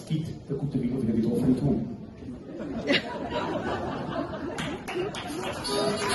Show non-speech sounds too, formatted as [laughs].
das gibt der gute Wille für die Betroffenen tun. [laughs]